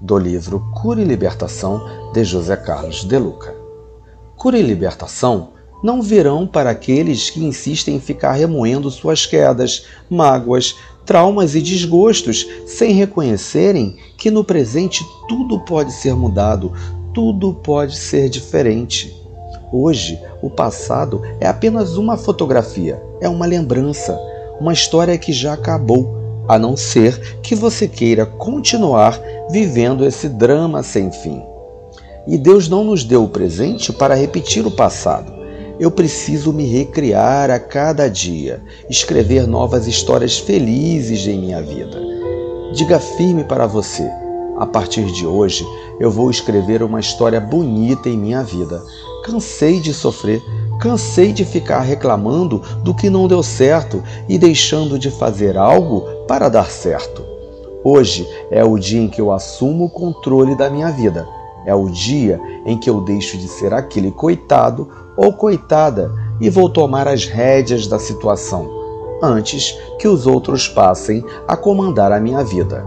do livro Cura e Libertação de José Carlos de Luca. Cura e libertação não virão para aqueles que insistem em ficar remoendo suas quedas, mágoas, traumas e desgostos, sem reconhecerem que no presente tudo pode ser mudado, tudo pode ser diferente. Hoje, o passado é apenas uma fotografia, é uma lembrança, uma história que já acabou, a não ser que você queira continuar vivendo esse drama sem fim. E Deus não nos deu o presente para repetir o passado. Eu preciso me recriar a cada dia, escrever novas histórias felizes em minha vida. Diga firme para você: a partir de hoje eu vou escrever uma história bonita em minha vida. Cansei de sofrer, cansei de ficar reclamando do que não deu certo e deixando de fazer algo para dar certo. Hoje é o dia em que eu assumo o controle da minha vida. É o dia em que eu deixo de ser aquele coitado ou coitada e vou tomar as rédeas da situação, antes que os outros passem a comandar a minha vida.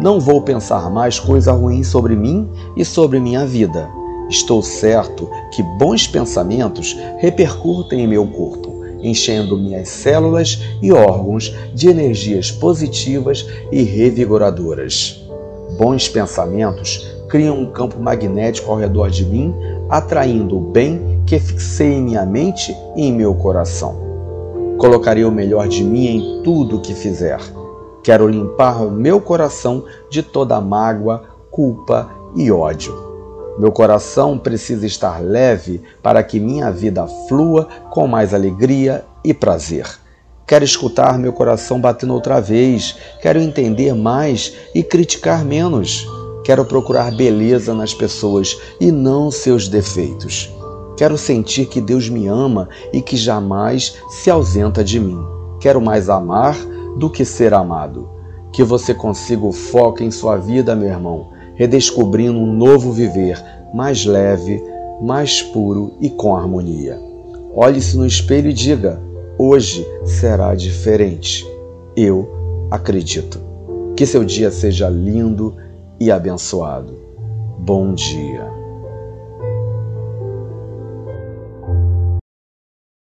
Não vou pensar mais coisa ruim sobre mim e sobre minha vida. Estou certo que bons pensamentos repercutem em meu corpo, enchendo minhas células e órgãos de energias positivas e revigoradoras. Bons pensamentos criam um campo magnético ao redor de mim, atraindo o bem que fixei em minha mente e em meu coração. Colocarei o melhor de mim em tudo o que fizer. Quero limpar o meu coração de toda mágoa, culpa e ódio. Meu coração precisa estar leve para que minha vida flua com mais alegria e prazer. Quero escutar meu coração batendo outra vez, quero entender mais e criticar menos. Quero procurar beleza nas pessoas e não seus defeitos. Quero sentir que Deus me ama e que jamais se ausenta de mim. Quero mais amar do que ser amado. Que você consiga o foco em sua vida, meu irmão, redescobrindo um novo viver, mais leve, mais puro e com harmonia. Olhe-se no espelho e diga: hoje será diferente. Eu acredito. Que seu dia seja lindo e abençoado. Bom dia.